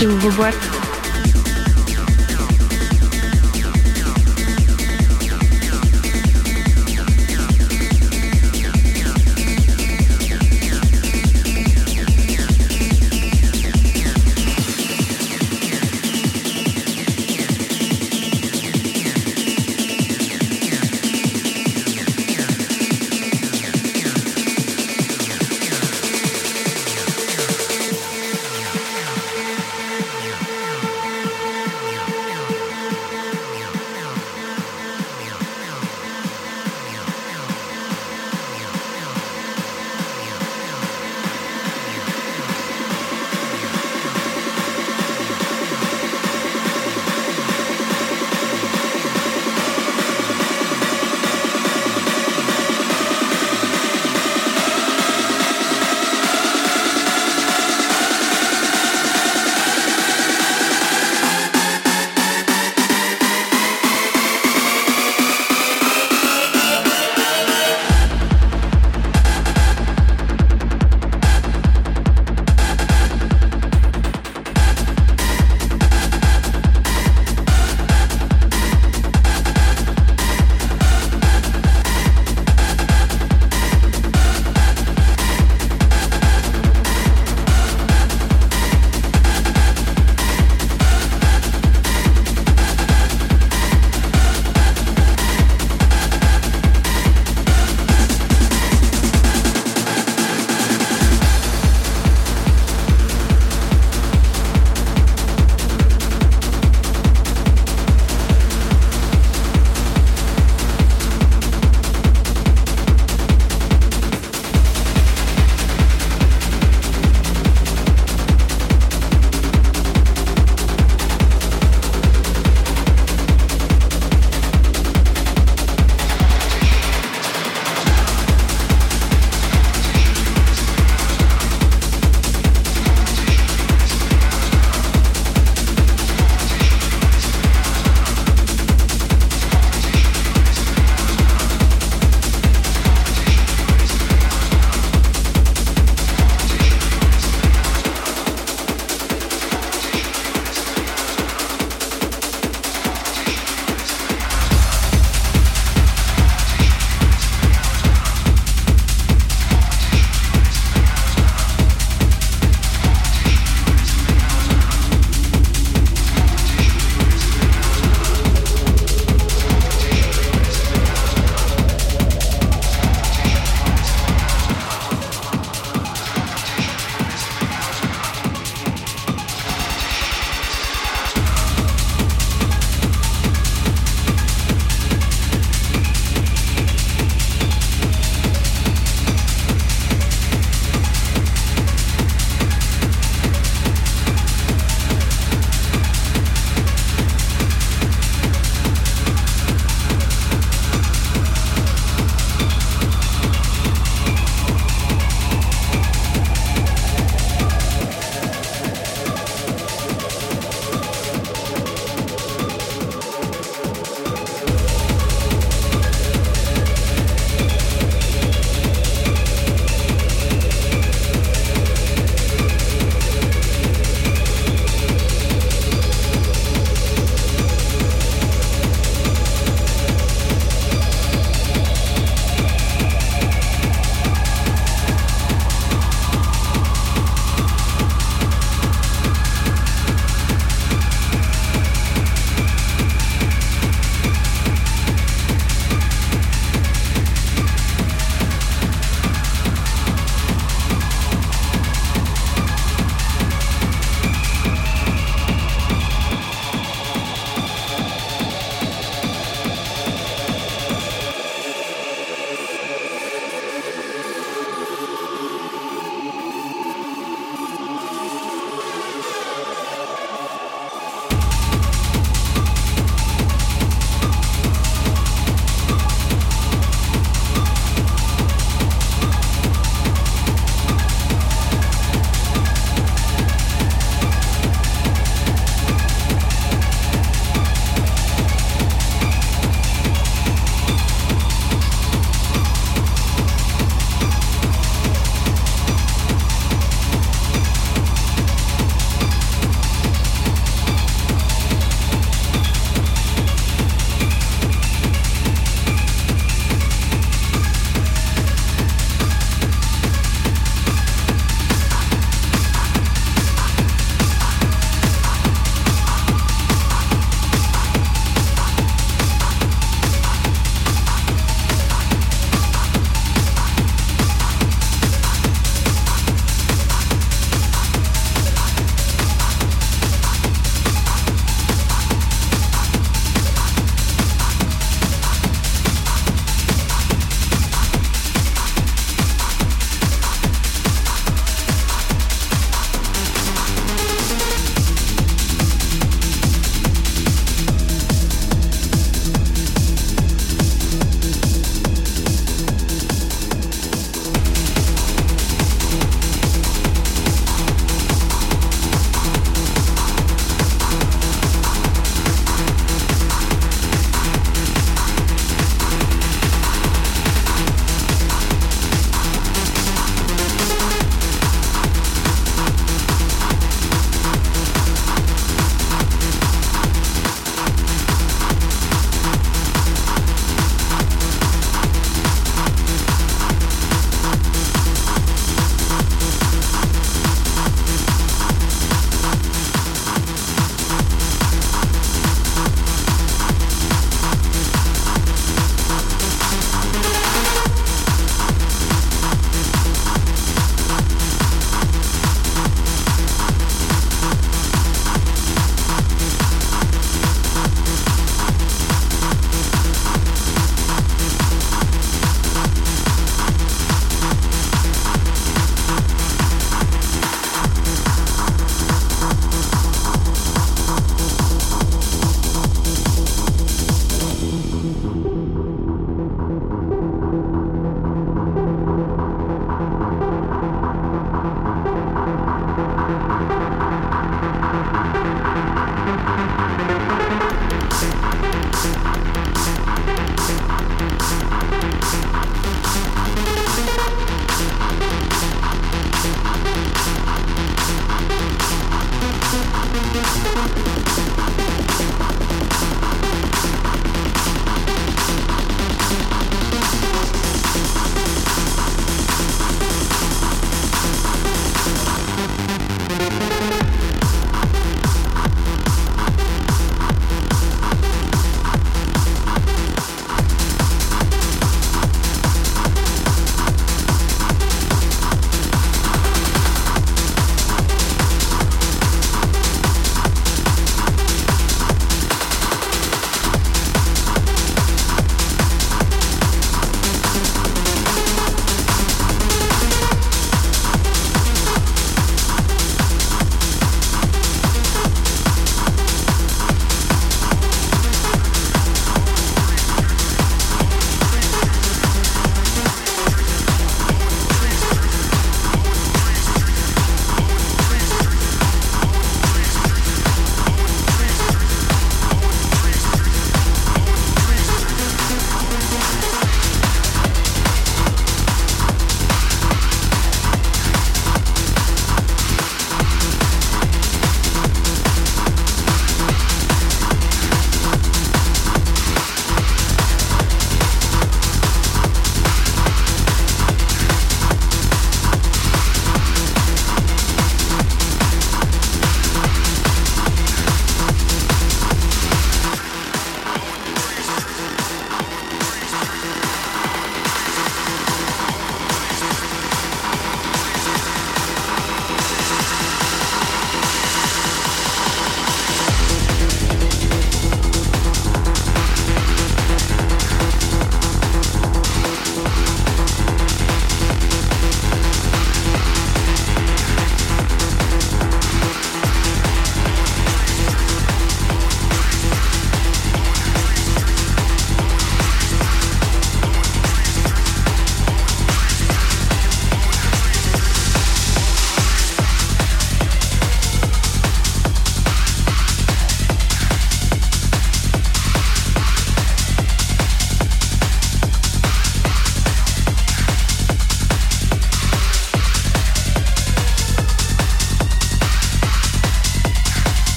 Rage. Ouvre-boîte. Thank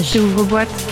Rage. J'ouvre boîte.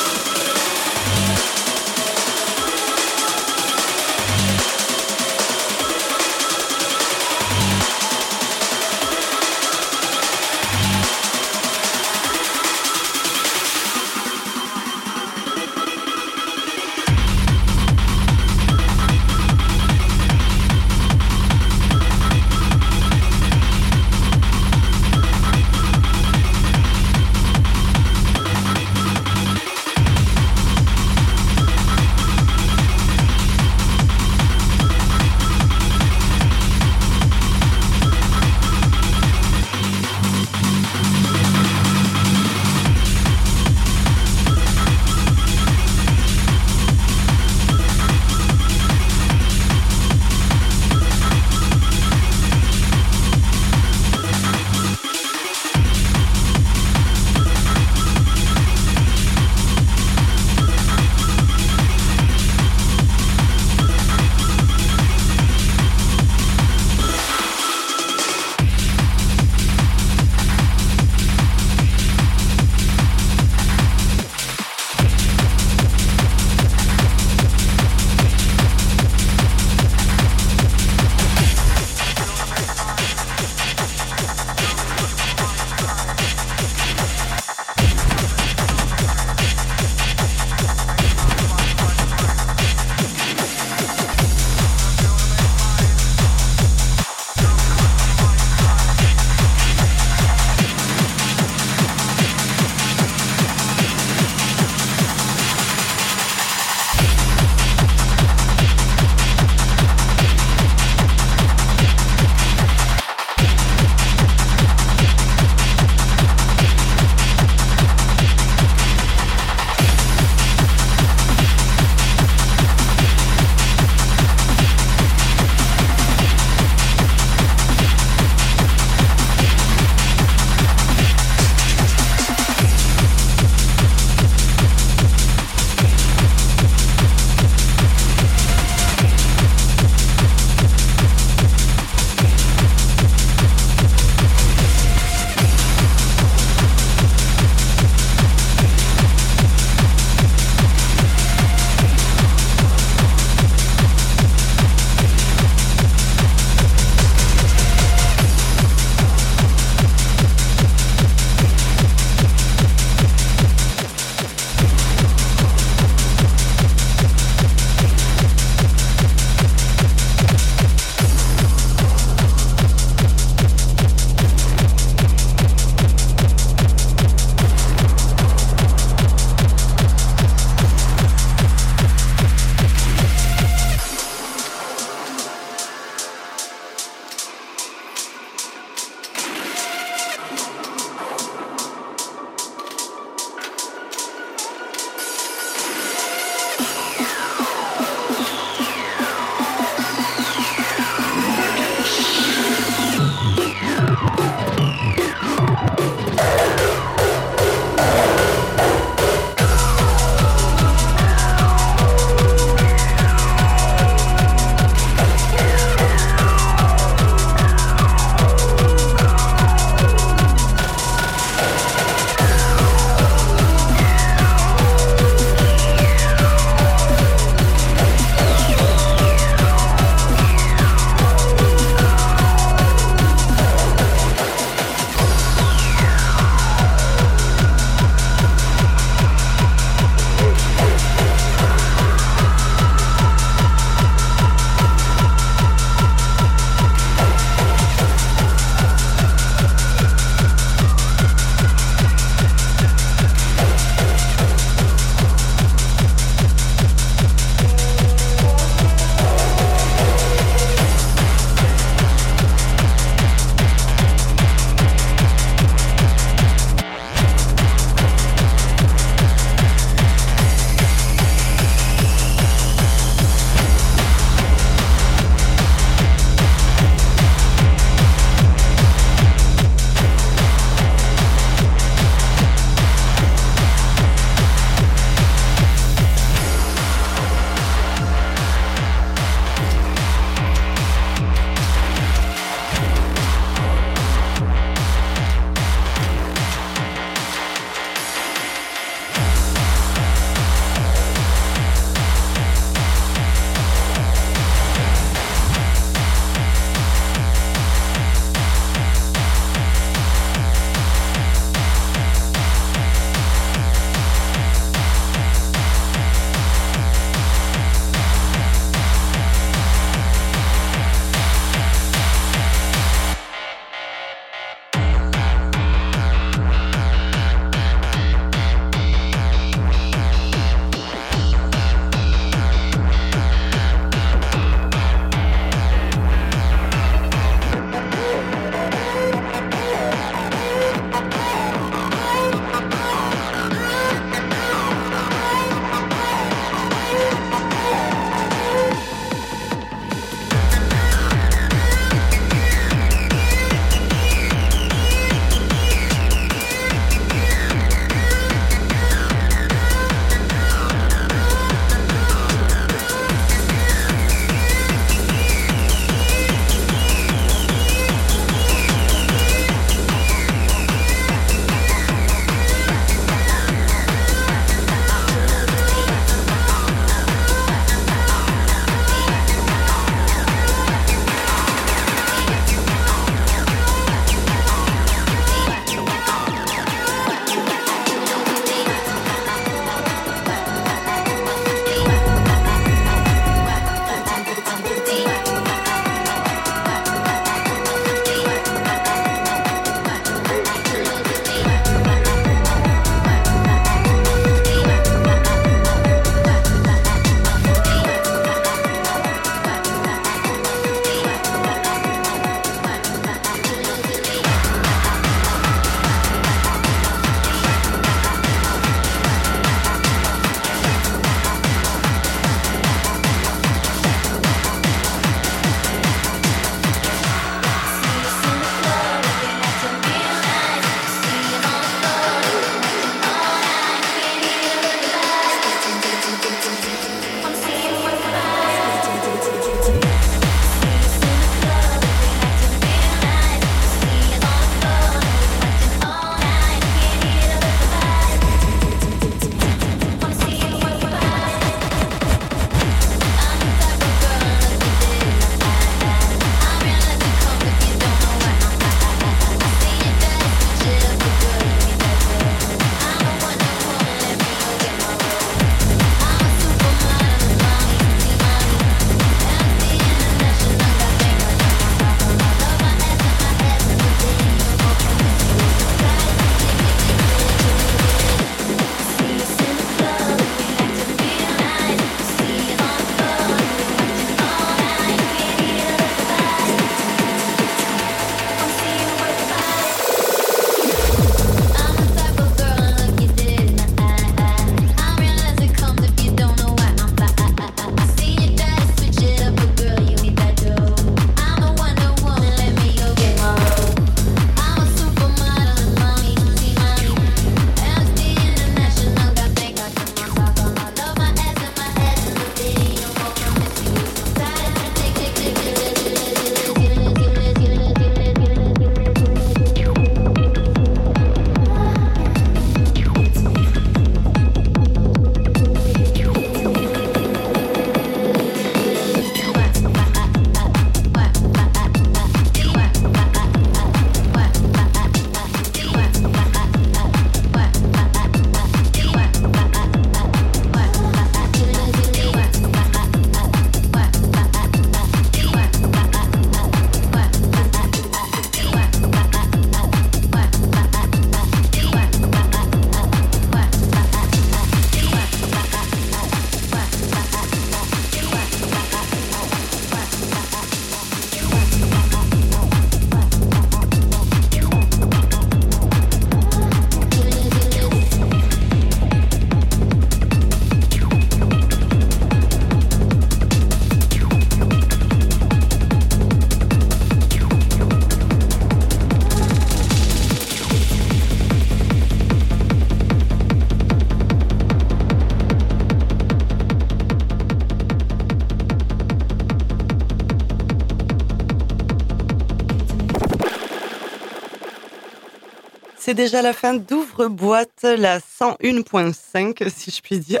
C'est déjà la fin d'Ouvre-boîte, la 101.5, si je puis dire.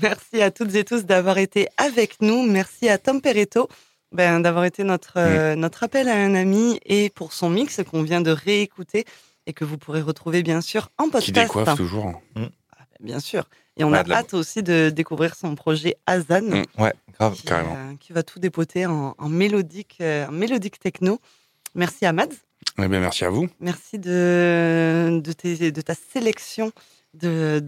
Merci à toutes et tous d'avoir été avec nous. Merci à Tom Peretto ben, d'avoir été notre, euh, notre appel à un ami et pour son mix qu'on vient de réécouter et que vous pourrez retrouver bien sûr en podcast. Qui décoiffe toujours. Ah, ben, bien sûr. Et on Ouais, a la- hâte aussi de découvrir son projet Azan. Ouais, grave. qui, carrément. euh, qui va tout dépoter en, en mélodique, euh, en mélodique techno. Merci à Mads. Eh bien, merci à vous. Merci de, de, tes- de ta sélection, de,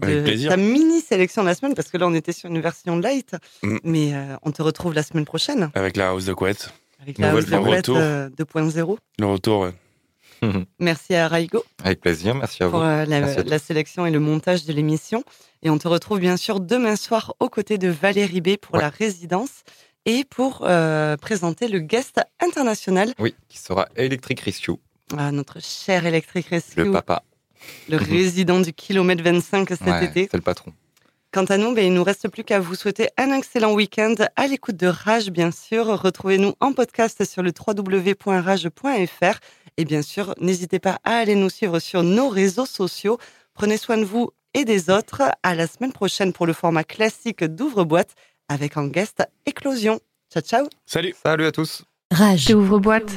ta mini sélection de la semaine, parce que là, on était sur une version light. Mm. Mais euh, on te retrouve la semaine prochaine Avec la house de couette. avec la Nouvelle House de retour. euh, 2.0. Le retour, ouais. (laughs) Merci à Raigo Avec plaisir, merci à vous. pour euh, la, Merci à la sélection et le montage de l'émission. Et on te retrouve bien sûr demain soir aux côtés de Valérie B pour Ouais. la résidence et pour euh, présenter le guest international, Oui, qui sera Electric Ratio, à notre cher électrique le Rescue, papa. le résident du kilomètre 25 cet Ouais, été. c'est le patron. Quant à nous, ben, il nous reste plus qu'à vous souhaiter un excellent week-end à l'écoute de Rage, bien sûr. Retrouvez-nous en podcast sur le www.rage.fr. Et bien sûr, n'hésitez pas à aller nous suivre sur nos réseaux sociaux. Prenez soin de vous et des autres. À la semaine prochaine pour le format classique d'ouvre-boîte avec en guest Éclosion. Ciao, ciao Salut Salut à tous Rage. Ouvre-boîte.